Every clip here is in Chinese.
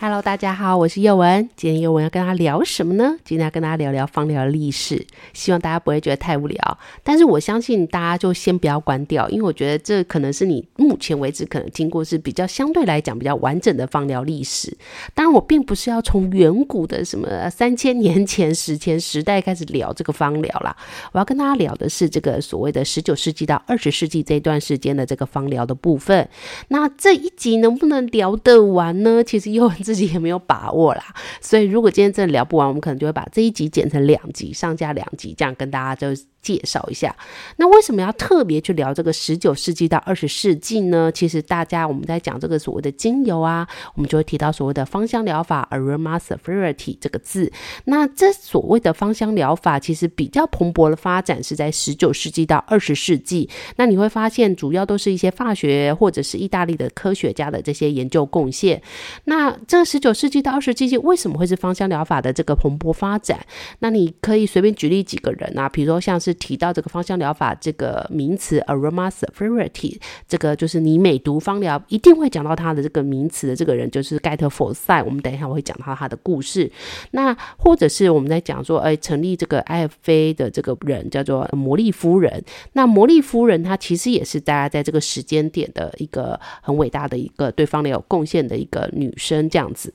Hello，大家好，我是宥雯。今天宥雯要跟大家聊什么呢？今天要跟大家聊聊芳疗的历史，希望大家不会觉得太无聊。但是我相信大家就先不要关掉，因为我觉得这可能是你目前为止可能经过是比较相对来讲比较完整的芳疗历史。当然，我并不是要从远古的什么三千年前史前时代开始聊这个芳疗啦。我要跟大家聊的是这个所谓的十九世纪到二十世纪这段时间的这个芳疗的部分。那这一集能不能聊得完呢？其实宥雯自己也没有把握啦，所以如果今天真的聊不完，我们可能就会把这一集剪成两集，上架两集，这样跟大家就。介绍一下，那为什么要特别去聊这个十九世纪到二十世纪呢？其实大家我们在讲这个所谓的精油啊，我们就会提到所谓的芳香疗法 （aromatherapy） 这个字。那这所谓的芳香疗法，其实比较蓬勃的发展是在十九世纪到二十世纪。那你会发现，主要都是一些法学或者是意大利的科学家的这些研究贡献。那这那十九世纪到二十世纪为什么会是芳香疗法的这个蓬勃发展？那你可以随便举例几个人啊，比如说像是。提到这个芳香疗法这个名词 aromatherapy，这个就是你每读芳疗一定会讲到他的这个名词的这个人，就是盖特佛赛。我们等一下我会讲到他的故事。那或者是我们在讲说，哎，成立这个 IFA 的这个人叫做摩利夫人。那摩利夫人她其实也是大家在这个时间点的一个很伟大的一个对芳疗有贡献的一个女生，这样子。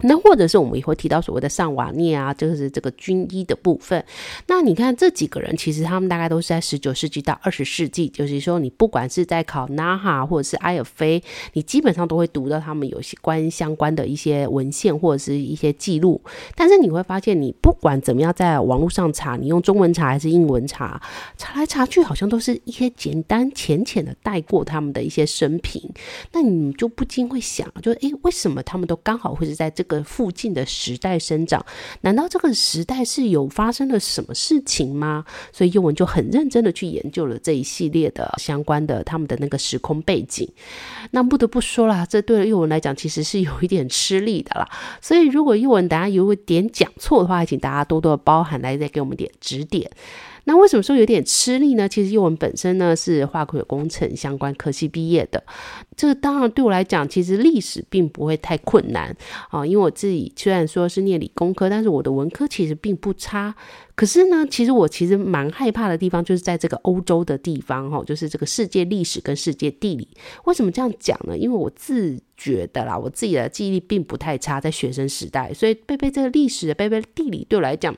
那或者是我们也会提到所谓的上瓦涅啊，就是这个军医的部分。那你看这几个人，其实他们大概都是在十九世纪到二十世纪，就是说你不管是在考纳哈或者是埃尔菲你基本上都会读到他们有些关相关的一些文献或者是一些记录。但是你会发现，你不管怎么样在网络上查，你用中文查还是英文查，查来查去好像都是一些简单浅浅的带过他们的一些生平。那你就不禁会想，就是诶，为什么他们都刚好会是在这个？附近的时代生长，难道这个时代是有发生了什么事情吗？所以宥雯就很认真的去研究了这一系列的相关的他们的那个时空背景。那不得不说啦，这对宥雯来讲其实是有一点吃力的啦。所以如果宥雯等下有一点讲错的话，请大家多多的包涵，来再给我们点指点。那为什么说有点吃力呢？其实因为我们本身呢是化学工程相关科系毕业的，这个当然对我来讲，其实历史并不会太困难啊，因为我自己虽然说是念理工科，但是我的文科其实并不差。可是呢，其实我其实蛮害怕的地方，就是在这个欧洲的地方哈，就是这个世界历史跟世界地理。为什么这样讲呢？因为我自觉得啦，我自己的记忆力并不太差，在学生时代，所以背背这个历史，背背地理，对我来讲，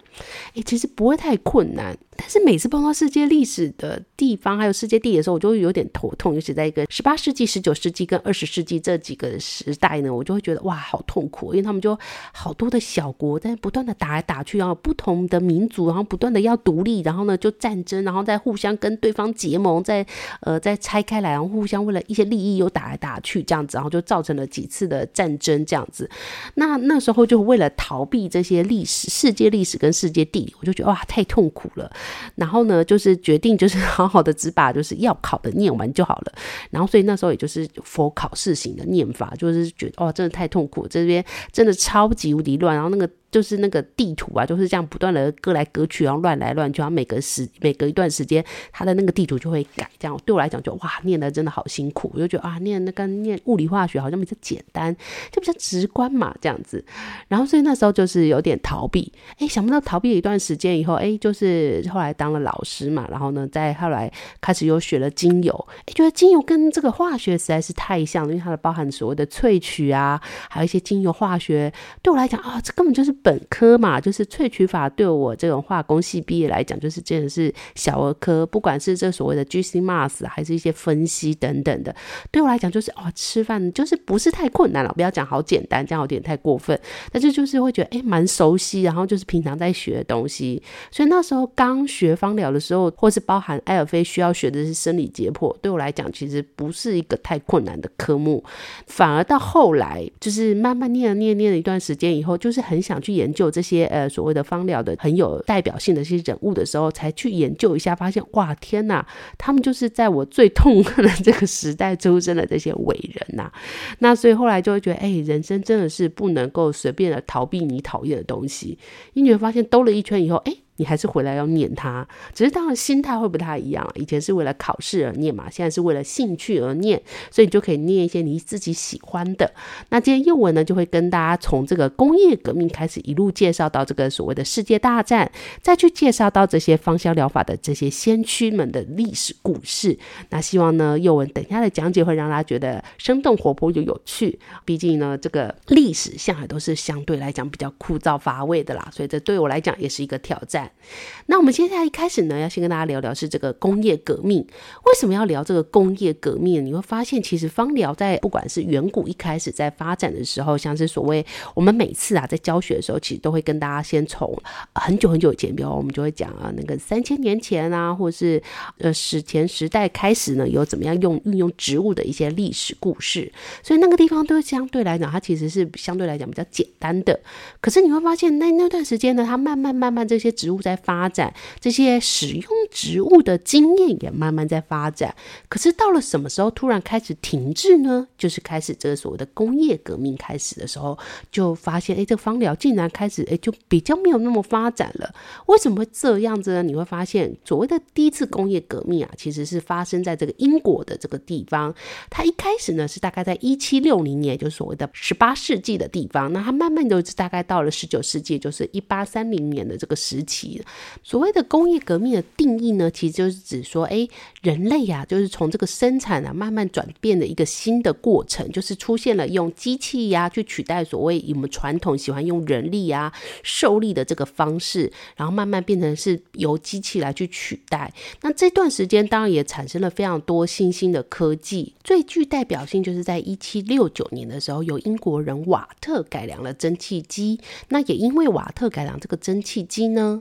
诶，其实不会太困难。但是每次碰到世界历史的地方，还有世界地理的时候，我就会有点头痛。尤其在一个十八世纪、十九世纪跟二十世纪这几个时代呢，我就会觉得哇，好痛苦，因为他们就好多的小国在不断的打来打去，然后不同的民族。然后不断的要独立，然后呢就战争，然后再互相跟对方结盟，再呃再拆开来，然后互相为了一些利益又打来打去这样子，然后就造成了几次的战争这样子。那那时候就为了逃避这些历史、世界历史跟世界地理，我就觉得哇太痛苦了。然后呢就是决定就是好好的只把就是要考的念完就好了。然后所以那时候也就是佛考试型的念法，就是觉得哦真的太痛苦，这边真的超级无敌乱，然后那个。就是那个地图啊，就是这样不断的割来割去，然后乱来乱去，然后每隔时每隔一段时间，它的那个地图就会改。这样对我来讲就哇，念的真的好辛苦，我就觉得啊，念那个念物理化学好像比较简单，就比较直观嘛，这样子。然后所以那时候就是有点逃避，哎，想不到逃避了一段时间以后，哎，就是后来当了老师嘛，然后呢，再后来开始又学了精油，哎，觉得精油跟这个化学实在是太像，因为它的包含所谓的萃取啊，还有一些精油化学，对我来讲啊，这根本就是。本科嘛，就是萃取法对我这种化工系毕业来讲，就是真的是小儿科。不管是这所谓的 GC-MS，还是一些分析等等的，对我来讲就是哦，吃饭就是不是太困难了。不要讲好简单，这样有点太过分。但是就是会觉得哎，蛮熟悉，然后就是平常在学的东西。所以那时候刚学芳疗的时候，或是包含艾尔菲需要学的是生理解剖，对我来讲其实不是一个太困难的科目。反而到后来，就是慢慢念了念念了一段时间以后，就是很想去去研究这些呃所谓的芳疗的很有代表性的一些人物的时候，才去研究一下，发现哇天呐，他们就是在我最痛恨的这个时代出生的这些伟人呐。那所以后来就会觉得，哎，人生真的是不能够随便的逃避你讨厌的东西，因为你会发现兜了一圈以后，哎。你还是回来要念它，只是当然心态会不太一样。以前是为了考试而念嘛，现在是为了兴趣而念，所以你就可以念一些你自己喜欢的。那今天宥雯呢，就会跟大家从这个工业革命开始一路介绍到这个所谓的世界大战，再去介绍到这些芳香疗法的这些先驱们的历史故事。那希望呢，宥雯等下的讲解会让大家觉得生动活泼又有趣。毕竟呢，这个历史向来都是相对来讲比较枯燥乏味的啦，所以这对我来讲也是一个挑战。那我们接下来一开始呢，要先跟大家聊聊是这个工业革命。为什么要聊这个工业革命？你会发现，其实芳疗在不管是远古一开始在发展的时候，像是所谓我们每次啊在教学的时候，其实都会跟大家先从很久很久以前，比如我们就会讲啊，那个三千年前啊，或是呃史前时代开始呢，有怎么样用运用植物的一些历史故事。所以那个地方都相对来讲，它其实是相对来讲比较简单的。可是你会发现，那那段时间呢，它慢慢慢慢这些植物在发展这些使用植物的经验也慢慢在发展，可是到了什么时候突然开始停滞呢？就是开始这个所谓的工业革命开始的时候，就发现哎，这个芳疗竟然开始哎，就比较没有那么发展了。为什么会这样子呢？你会发现，所谓的第一次工业革命啊，其实是发生在这个英国的这个地方。它一开始呢是大概在一七六零年，就是所谓的十八世纪的地方。那它慢慢的大概到了十九世纪，就是一八三零年的这个时期。所谓的工业革命的定义呢，其实就是指说，哎，人类呀、就是从这个生产啊，慢慢转变的一个新的过程，就是出现了用机器呀、去取代所谓我们传统喜欢用人力啊、受力的这个方式，然后慢慢变成是由机器来去取代。那这段时间当然也产生了非常多新兴的科技，最具代表性就是在一七六九年的时候，由英国人瓦特改良了蒸汽机。那也因为瓦特改良这个蒸汽机呢，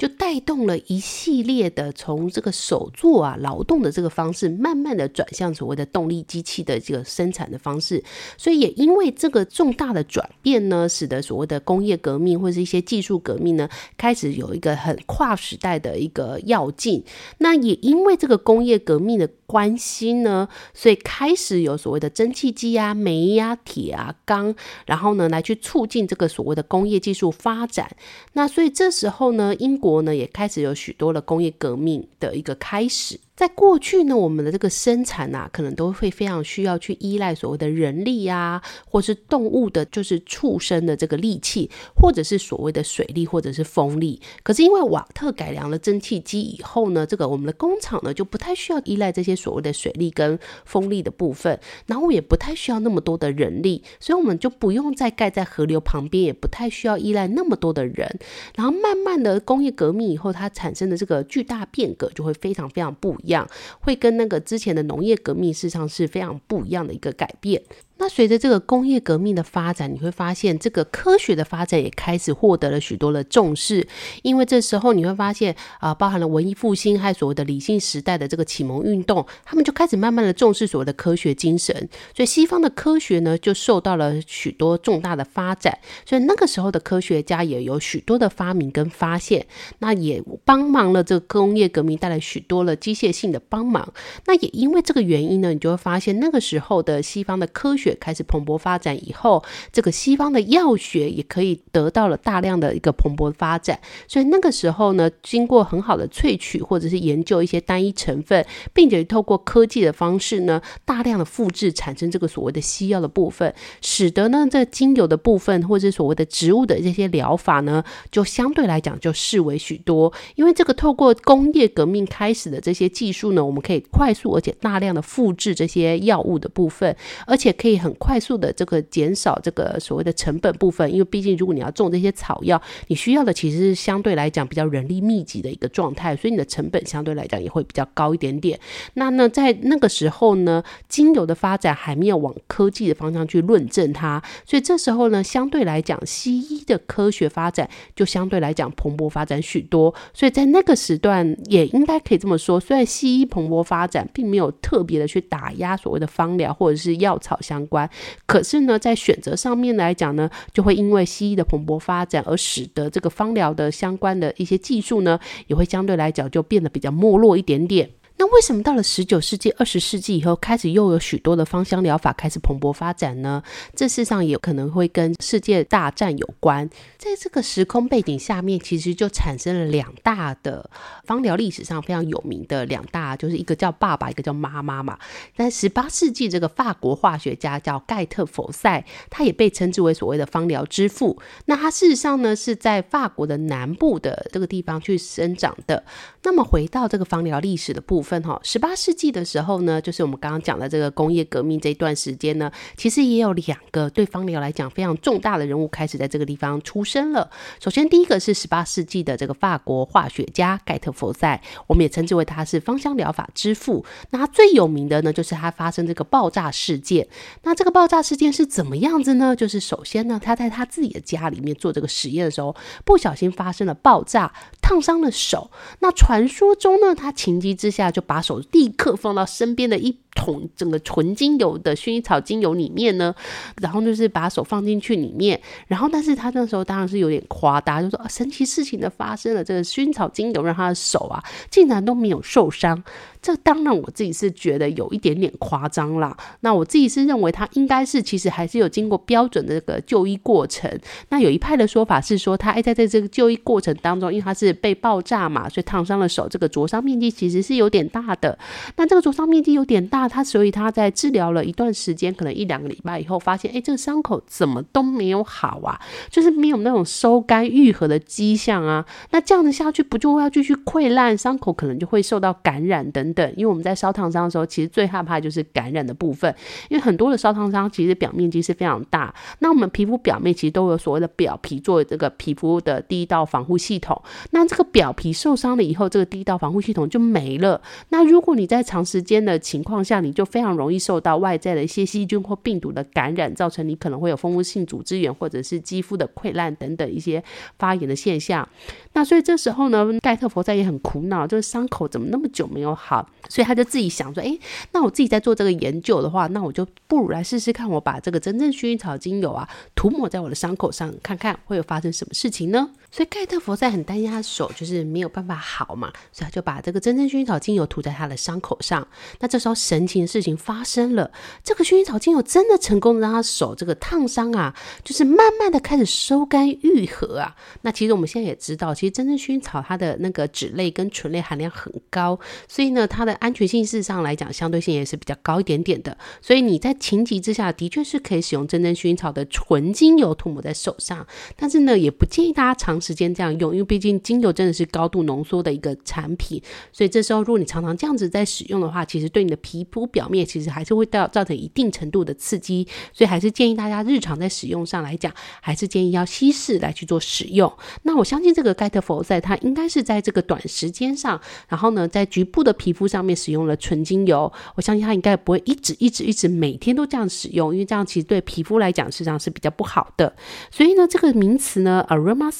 就带动了一系列的从这个手作啊劳动的这个方式，慢慢的转向所谓的动力机器的这个生产的方式。所以也因为这个重大的转变呢，使得所谓的工业革命或者是一些技术革命呢，开始有一个很跨时代的一个跃进。那也因为这个工业革命的关系呢，所以开始有所谓的蒸汽机啊、煤呀、铁啊、钢，然后呢来去促进这个所谓的工业技术发展。那所以这时候呢，英国。国呢也开始有许多的工业革命的一个开始。在过去呢，我们的这个生产啊，可能都会非常需要去依赖所谓的人力啊，或是动物的，就是畜生的这个力气，或者是所谓的水力或者是风力。可是因为瓦特改良了蒸汽机以后呢，这个我们的工厂呢就不太需要依赖这些所谓的水力跟风力的部分，然后也不太需要那么多的人力，所以我们就不用再盖在河流旁边，也不太需要依赖那么多的人。然后慢慢的工业革命以后，它产生的这个巨大变革就会非常非常不一。样会跟那个之前的农业革命事实上是非常不一样的一个改变。那随着这个工业革命的发展，你会发现这个科学的发展也开始获得了许多的重视。因为这时候你会发现啊、包含了文艺复兴还有所谓的理性时代的这个启蒙运动，他们就开始慢慢的重视所谓的科学精神。所以西方的科学呢，就受到了许多重大的发展。所以那个时候的科学家也有许多的发明跟发现，那也帮忙了这个工业革命带来许多了机械性的帮忙。那也因为这个原因呢，你就会发现那个时候的西方的科学。开始蓬勃发展以后，这个西方的药学也可以得到了大量的一个蓬勃发展。所以那个时候呢，经过很好的萃取或者是研究一些单一成分，并且透过科技的方式呢，大量的复制产生这个所谓的西药的部分，使得呢这精油的部分或者所谓的植物的这些疗法呢，就相对来讲就视为许多。因为这个透过工业革命开始的这些技术呢，我们可以快速而且大量的复制这些药物的部分，而且可以很快速的这个减少这个所谓的成本部分。因为毕竟如果你要种这些草药，你需要的其实是相对来讲比较人力密集的一个状态，所以你的成本相对来讲也会比较高一点点。那呢，在那个时候呢，精油的发展还没有往科技的方向去论证它，所以这时候呢，相对来讲，西医的科学发展就相对来讲蓬勃发展许多。所以在那个时段，也应该可以这么说，虽然西医蓬勃发展，并没有特别的去打压所谓的芳疗或者是药草相关，可是呢，在选择上面来讲呢，就会因为西医的蓬勃发展，而使得这个方疗的相关的一些技术呢，也会相对来讲就变得比较没落一点点。那为什么到了十九世纪、二十世纪以后，开始又有许多的芳香疗法开始蓬勃发展呢？这事实上也可能会跟世界大战有关。在这个时空背景下面，其实就产生了两大的芳疗历史上非常有名的两大，就是一个叫爸爸，一个叫妈妈嘛。在十八世纪，这个法国化学家叫盖特佛赛，他也被称之为所谓的芳疗之父。那他事实上呢，是在法国的南部的这个地方去生长的。那么回到这个芳疗历史的部分。分哈，十八世纪的时候呢，就是我们刚刚讲的这个工业革命这一段时间呢，其实也有两个对芳疗来讲非常重大的人物开始在这个地方出生了。首先，第一个是十八世纪的这个法国化学家盖特佛赛，我们也称之为他是芳香疗法之父。那最有名的呢，就是他发生这个爆炸事件。那这个爆炸事件是怎么样子呢？就是首先呢，他在他自己的家里面做这个实验的时候，不小心发生了爆炸，烫伤了手。那传说中呢，他情急之下就把手立刻放到身边的一桶整个纯精油的薰衣草精油里面呢，然后就是把手放进去里面，然后但是他那时候当然是有点夸大，就说啊，神奇事情的发生了，这个薰衣草精油让他的手啊竟然都没有受伤。这当然我自己是觉得有一点点夸张啦。那我自己是认为他应该是其实还是有经过标准的这个就医过程。那有一派的说法是说他哎在在这个就医过程当中，因为他是被爆炸嘛，所以烫伤了手，这个灼伤面积其实是有点大的。那这个灼伤面积有点大，他所以他在治疗了一段时间，可能一两个礼拜以后，发现哎这个伤口怎么都没有好啊，就是没有那种收干愈合的迹象啊。那这样子下去不就要继续溃烂，伤口可能就会受到感染等。等，因为我们在烧烫伤的时候，其实最害怕就是感染的部分。因为很多的烧烫伤其实表面积是非常大，那我们皮肤表面其实都有所谓的表皮作为这个皮肤的第一道防护系统。那这个表皮受伤了以后，这个第一道防护系统就没了。那如果你在长时间的情况下，你就非常容易受到外在的一些细菌或病毒的感染，造成你可能会有蜂窝性组织炎或者是肌肤的溃烂等等一些发炎的现象。那所以这时候呢，盖特佛在也很苦恼，这个伤口怎么那么久没有好？所以他就自己想说，哎，那我自己在做这个研究的话，那我就不如来试试看，我把这个真正薰衣草精油啊涂抹在我的伤口上，看看会有发生什么事情呢？所以盖特佛在很担心他的手就是没有办法好嘛，所以他就把这个真正薰衣草精油涂在他的伤口上。那这时候神奇的事情发生了，这个薰衣草精油真的成功让他手这个烫伤啊，就是慢慢的开始收干愈合啊。那其实我们现在也知道，其实真正薰衣草它的那个酯类跟醇类含量很高，所以呢，它的安全性事实上来讲，相对性也是比较高一点点的。所以你在情急之下，的确是可以使用真正薰衣草的纯精油涂抹在手上，但是呢，也不建议大家常时间这样用，因为毕竟精油真的是高度浓缩的一个产品，所以这时候如果你常常这样子在使用的话，其实对你的皮肤表面其实还是会造造成一定程度的刺激，所以还是建议大家日常在使用上来讲，还是建议要稀释来去做使用。那我相信这个盖特佛赛它应该是在这个短时间上，然后呢，在局部的皮肤上面使用了纯精油，我相信它应该不会一直一直一直每天都这样使用，因为这样其实对皮肤来讲实际上是比较不好的。所以呢，这个名词呢，Aroma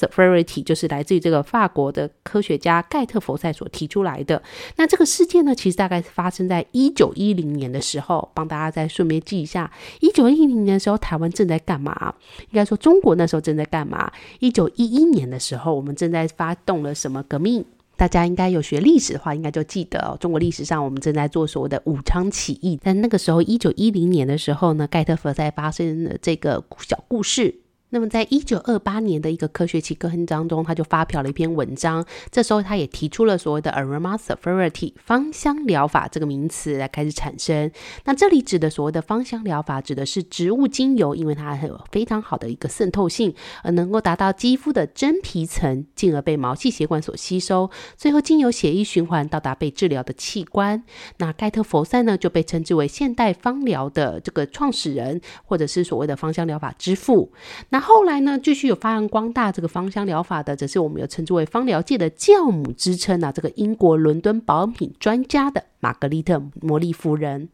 就是来自于这个法国的科学家盖特佛赛所提出来的。那这个事件呢，其实大概是发生在一九一零年的时候，帮大家再顺便记一下，一九一零年的时候，台湾正在干嘛？应该说中国那时候正在干嘛？一九一一年的时候，我们正在发动了什么革命？大家应该有学历史的话，应该就记得哦。中国历史上，我们正在做所谓的武昌起义。但那个时候，一九一零年的时候呢，盖特佛赛发生了这个小故事。那么，在一九二八年的一个科学期刊当中，他就发表了一篇文章。这时候，他也提出了所谓的 aromatherapy 芳香疗法这个名词来开始产生。那这里指的所谓的芳香疗法，指的是植物精油，因为它有非常好的一个渗透性，而能够达到肌肤的真皮层，进而被毛细血管所吸收，最后经由血液循环到达被治疗的器官。那盖特佛赛呢，就被称之为现代芳疗的这个创始人，或者是所谓的芳香疗法之父。那后来呢，继续有发扬光大这个芳香疗法的，则是我们有称之为芳疗界的教母之称啊，这个英国伦敦保养品专家的。玛格丽特·摩利夫人，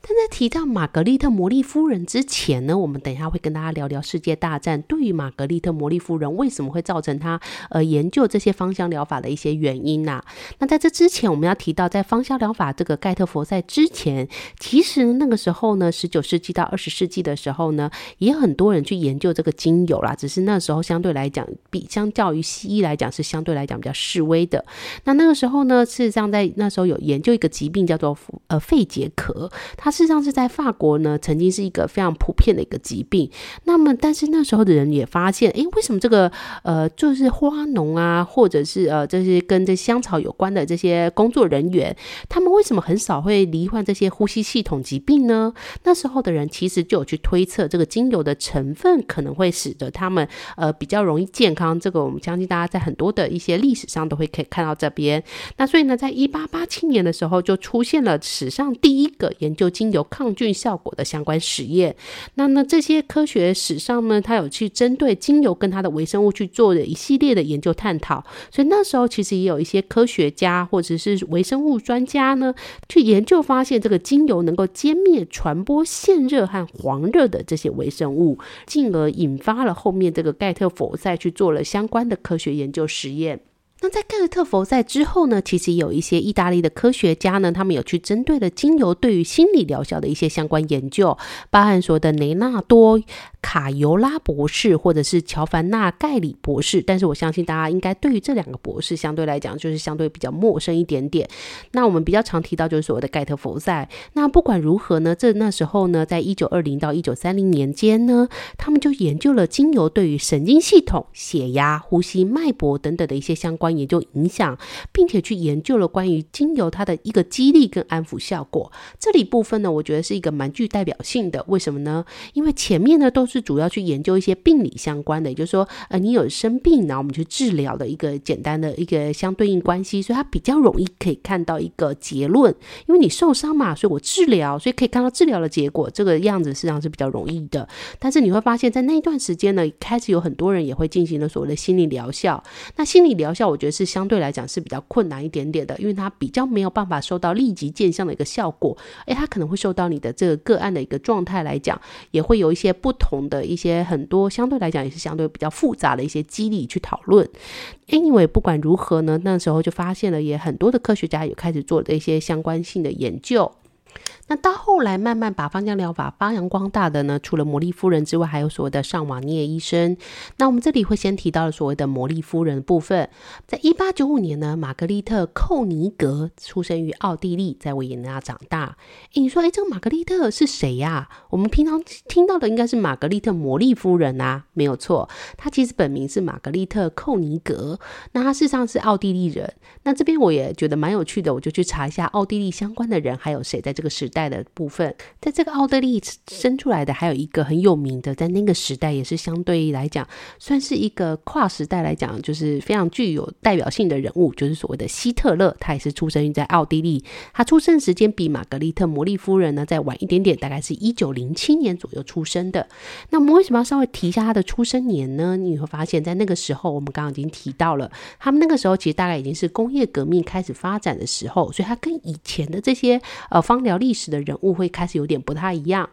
但在提到玛格丽特·摩利夫人之前呢，我们等一下会跟大家聊聊世界大战对于玛格丽特·摩利夫人为什么会造成她呃研究这些芳香疗法的一些原因呐、那在这之前，我们要提到在芳香疗法这个盖特佛赛之前，其实那个时候呢，十九世纪到二十世纪的时候呢，也很多人去研究这个精油啦，只是那时候相对来讲，比相较于西医来讲是相对来讲比较式微的。那那个时候呢，事实上在那时候有研究一个疾病叫做呃肺结核，它事实上是在法国呢，曾经是一个非常普遍的一个疾病。那么，但是那时候的人也发现，诶，为什么这个呃，就是花农啊，或者是呃，这些跟这香草有关的这些工作人员，他们为什么很少会罹患这些呼吸系统疾病呢？那时候的人其实就有去推测，这个精油的成分可能会使得他们呃比较容易健康。这个我们相信大家在很多的一些历史上都会可以看到这边。那所以呢，在一八八七年的时候就出现了史上第一个研究精油抗菌效果的相关实验。那呢，这些科学史上呢，他有去针对精油跟它的微生物去做的一系列的研究探讨。所以那时候其实也有一些科学家或者是微生物专家呢，去研究发现这个精油能够歼灭传播线热和黄热的这些微生物，进而引发了后面这个盖特佛赛去做了相关的科学研究实验。那在盖特佛赛之后呢，其实有一些意大利的科学家呢，他们有去针对了精油对于心理疗效的一些相关研究，包含说的雷纳多。卡尤拉博士，或者是乔凡纳盖里博士，但是我相信大家应该对于这两个博士相对来讲就是相对比较陌生一点点。那我们比较常提到就是所谓的盖特佛赛。那不管如何呢，这那时候呢，在一九二零到一九三零年间呢，他们就研究了精油对于神经系统、血压、呼吸、脉搏等等的一些相关研究影响，并且去研究了关于精油它的一个激励跟安抚效果。这里部分呢，我觉得是一个蛮具代表性的。为什么呢？因为前面呢都是主要去研究一些病理相关的，也就是说，呃，你有生病，然后我们去治疗的一个简单的一个相对应关系，所以它比较容易可以看到一个结论。因为你受伤嘛，所以我治疗，所以可以看到治疗的结果，这个样子实际上是比较容易的。但是你会发现在那一段时间呢，开始有很多人也会进行了所谓的心理疗效。那心理疗效，我觉得是相对来讲是比较困难一点点的，因为它比较没有办法收到立即见效的一个效果。诶，它可能会受到你的这个个案的一个状态来讲，也会有一些不同。的一些很多相对来讲也是相对比较复杂的一些机理去讨论。Anyway，不管如何呢，那时候就发现了，也很多的科学家也开始做的一些相关性的研究。那到后来慢慢把芳香疗法发扬光大的呢，除了摩利夫人之外，还有所谓的尚瓦涅医生。那我们这里会先提到的所谓的摩利夫人的部分，在一八九五年呢，玛格丽特·寇尼格出生于奥地利，在维也纳长大。诶，你说，诶，这个玛格丽特是谁呀？我们平常听到的应该是玛格丽特·摩利夫人啊，没有错，她其实本名是玛格丽特·寇尼格。那她事实上是奥地利人。那这边我也觉得蛮有趣的，我就去查一下奥地利相关的人还有谁在这个时代。代的部分，在这个奥地利生出来的还有一个很有名的，在那个时代也是相对来讲算是一个跨时代来讲，就是非常具有代表性的人物，就是所谓的希特勒。他也是出生于在奥地利，他出生时间比玛格丽特·摩利夫人呢再晚一点点，大概是一九零七年左右出生的。那我们为什么要稍微提一下他的出生年呢？你会发现在那个时候，我们刚刚已经提到了，他们那个时候其实大概已经是工业革命开始发展的时候，所以他跟以前的这些呃芳疗历史。的人物会开始有点不太一样。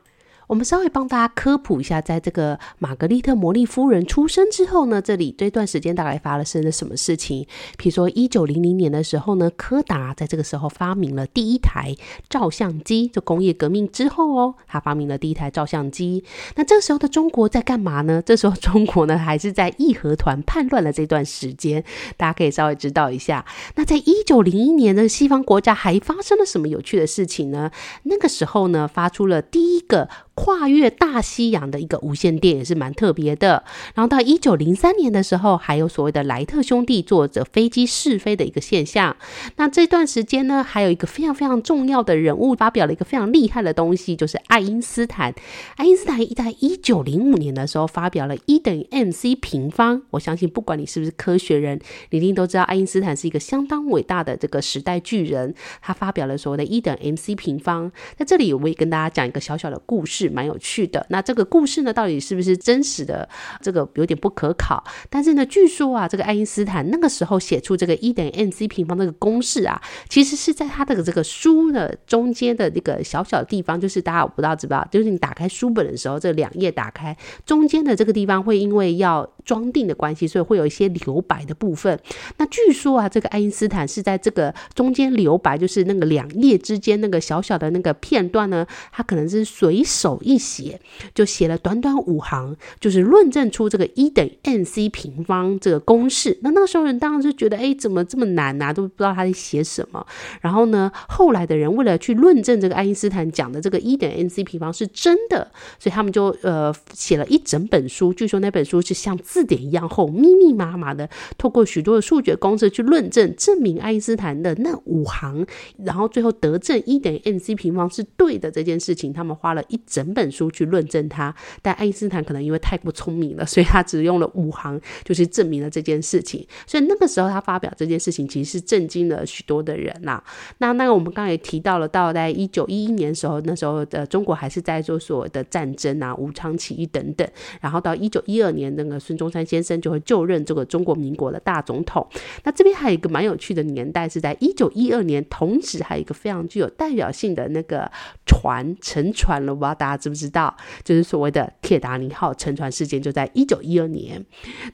我们稍微帮大家科普一下，在这个玛格丽特·摩利夫人出生之后呢，这里这段时间大概发生了什么事情？比如说，一九零零年的时候呢，柯达在这个时候发明了第一台照相机。就工业革命之后哦，他发明了第一台照相机。那这时候的中国在干嘛呢？这时候中国呢，还是在义和团叛乱的这段时间，大家可以稍微知道一下。那在一九零一年的西方国家还发生了什么有趣的事情呢？那个时候呢，发出了第一个。跨越大西洋的一个无线电，也是蛮特别的。然后到一九零三年的时候，还有所谓的莱特兄弟坐着飞机试飞的一个现象。那这段时间呢，还有一个非常非常重要的人物发表了一个非常厉害的东西，就是爱因斯坦。爱因斯坦在一九零五年的时候发表了 E 等于 mc 平方。我相信不管你是不是科学人，你一定都知道爱因斯坦是一个相当伟大的这个时代巨人。他发表了所谓的 E 等 mc 平方。在这里，我也跟大家讲一个小小的故事，蛮有趣的。那这个故事呢，到底是不是真实的？这个有点不可考。但是呢，据说啊，这个爱因斯坦那个时候写出这个一等于 mc 平方这个公式啊，其实是在他的这个书的中间的这个小小的地方，就是大家我不知道知不知道，就是你打开书本的时候，这两页打开中间的这个地方会因为要装订的关系，所以会有一些留白的部分。那据说啊，这个爱因斯坦是在这个中间留白，就是那个两页之间那个小小的那个片段呢，他可能是随手一写，就写了短短五行，就是论证出这个 E 等于 c 平方这个公式。那那个时候人当然是觉得，哎，怎么这么难啊，都不知道他在写什么。然后呢，后来的人为了去论证这个爱因斯坦讲的这个 E 等于 c 平方是真的，所以他们就呃写了一整本书。据说那本书是像字典一样厚，密密麻麻的，透过许多的数学公式去论证，证明爱因斯坦的那五行，然后最后得证一等于 mc 平方是对的这件事情，他们花了一整本书去论证它。但爱因斯坦可能因为太过聪明了，所以他只用了五行，就是证明了这件事情。所以那个时候他发表这件事情，其实是震惊了许多的人呐、那那个我们刚才也提到了，到在一九一一年的时候，那时候的中国还是在做所谓的战争啊、武昌起义等等，然后到一九一二年，那个孙中中山先生就会就任这个中国民国的大总统。那这边还有一个蛮有趣的年代，是在一九一二年，同时还有一个非常具有代表性的那个船沉船了，不知道大家知不知道？就是所谓的铁达尼号沉船事件，就在一九一二年。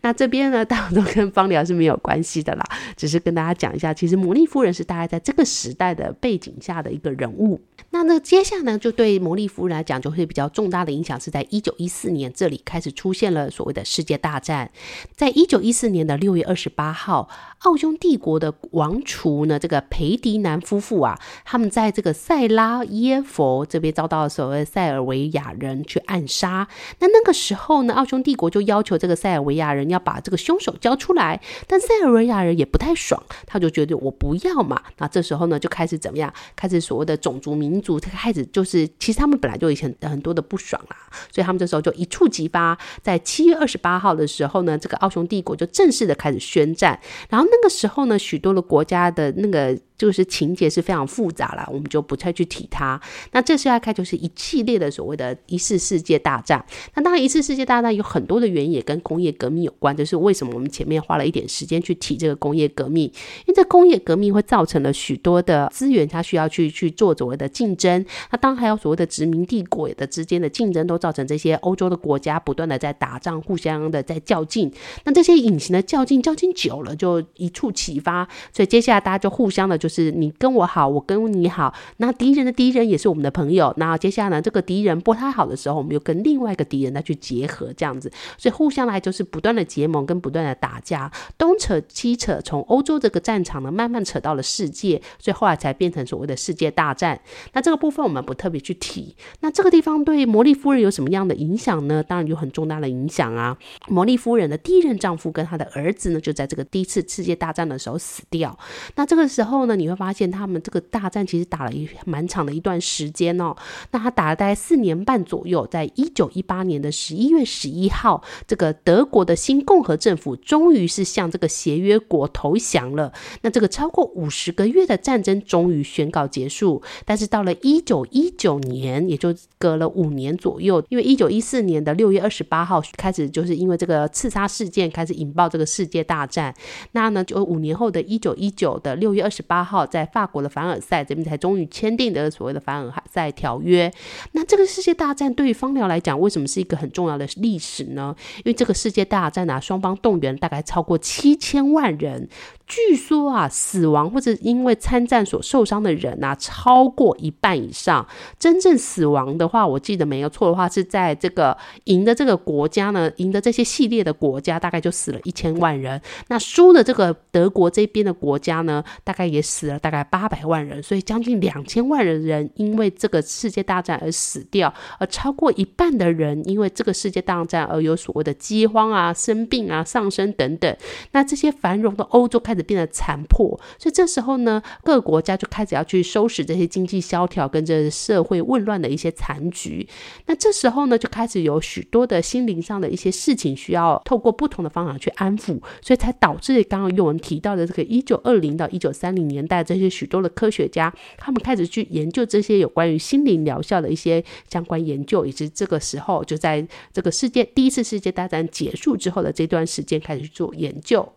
那这边呢，当然都跟芳疗是没有关系的啦，只是跟大家讲一下，其实魔力夫人是大概在这个时代的背景下的一个人物。那那接下来呢，就对魔力夫人来讲，就会比较重大的影响，是在一九一四年这里开始出现了所谓的世界大战。在一九一四年的六月二十八号，奥匈帝国的王储呢，这个裴迪南夫妇啊，他们在这个塞拉耶佛这边遭到所谓塞尔维亚人去暗杀。那那个时候呢，奥匈帝国就要求这个塞尔维亚人要把这个凶手交出来，但塞尔维亚人也不太爽，他就觉得我不要嘛。那这时候呢，就开始怎么样？开始所谓的种族民族，开始就是其实他们本来就以前很多的不爽啦，所以他们这时候就一触即发，在七月二十八号的时候呢，这个奥匈帝国就正式的开始宣战。然后那个时候呢，许多的国家的那个。就是情节是非常复杂了，我们就不再去提它。那这次要开就是一系列的所谓的一次世界大战。那当然，一次世界大战有很多的原因也跟工业革命有关。就是为什么我们前面花了一点时间去提这个工业革命？因为这工业革命会造成了许多的资源，它需要去去做所谓的竞争。那当然还有所谓的殖民帝国的之间的竞争，都造成这些欧洲的国家不断的在打仗，互相的在较劲。那这些隐形的较劲，较劲久了就一触即发。所以接下来大家就互相的。就是是你跟我好，我跟你好，那敌人的敌人也是我们的朋友。那接下来呢，这个敌人不太好的时候，我们又跟另外一个敌人再去结合，这样子，所以互相来就是不断的结盟跟不断的打架，东扯西扯，从欧洲这个战场呢，慢慢扯到了世界，所以后来才变成所谓的世界大战。那这个部分我们不特别去提。那这个地方对魔力夫人有什么样的影响呢？当然有很重大的影响啊。魔力夫人的第一任丈夫跟她的儿子呢，就在这个第一次世界大战的时候死掉。那这个时候呢，你你会发现他们这个大战其实打了一蛮长的一段时间哦。那他打了大概四年半左右，在一九一八年的十一月十一号，这个德国的新共和政府终于是向这个协约国投降了。那这个超过五十个月的战争终于宣告结束。但是到了一九一九年，也就隔了五年左右，因为一九一四年的六月二十八号开始，就是因为这个刺杀事件开始引爆这个世界大战。那呢，就五年后的一九一九的六月二十八号。在法国的凡尔赛这边才终于签订的所谓的凡尔赛条约。那这个世界大战对于方疗来讲，为什么是一个很重要的历史呢？因为这个世界大战啊，双方动员大概超过七千万人。据说啊，死亡或者因为参战所受伤的人啊，超过一半以上。真正死亡的话，我记得没有错的话，是在这个赢的这个国家呢，赢的这些系列的国家，大概就死了一千万人。那输的这个德国这边的国家呢，大概也死了大概八百万人。所以将近两千万人人因为这个世界大战而死掉，而超过一半的人因为这个世界大战而有所谓的饥荒啊、生病啊、丧生等等。那这些繁荣的欧洲开始变得残破，所以这时候呢，各个国家就开始要去收拾这些经济萧条跟这社会混乱的一些残局。那这时候呢，就开始有许多的心灵上的一些事情需要透过不同的方法去安抚，所以才导致刚刚宥雯提到的这个一九二零到一九三零年代这些许多的科学家，他们开始去研究这些有关于心灵疗效的一些相关研究，以及这个时候就在这个世界第一次世界大战结束之后的这段时间开始去做研究。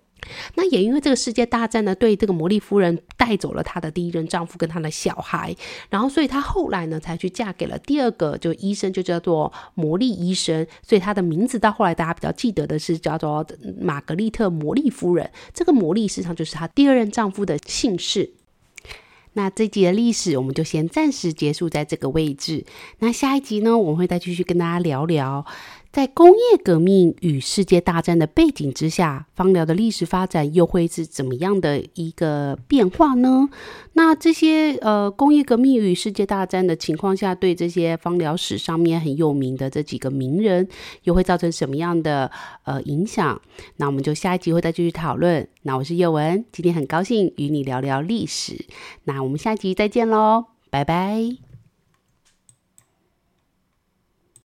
那也因为这个世界大战呢，对这个魔力夫人带走了她的第一任丈夫跟她的小孩，然后所以她后来呢才去嫁给了第二个就医生，就叫做魔力医生，所以她的名字到后来大家比较记得的是叫做玛格丽特魔力夫人。这个魔力实际上就是她第二任丈夫的姓氏。那这集的历史我们就先暂时结束在这个位置。那下一集呢，我们会再继续跟大家聊聊。在工业革命与世界大战的背景之下，芳疗的历史发展又会是怎么样的一个变化呢？那这些呃工业革命与世界大战的情况下，对这些芳疗史上面很有名的这几个名人，又会造成什么样的呃影响？那我们就下一集会再继续讨论。那我是叶文，今天很高兴与你聊聊历史。那我们下一集再见喽，拜拜。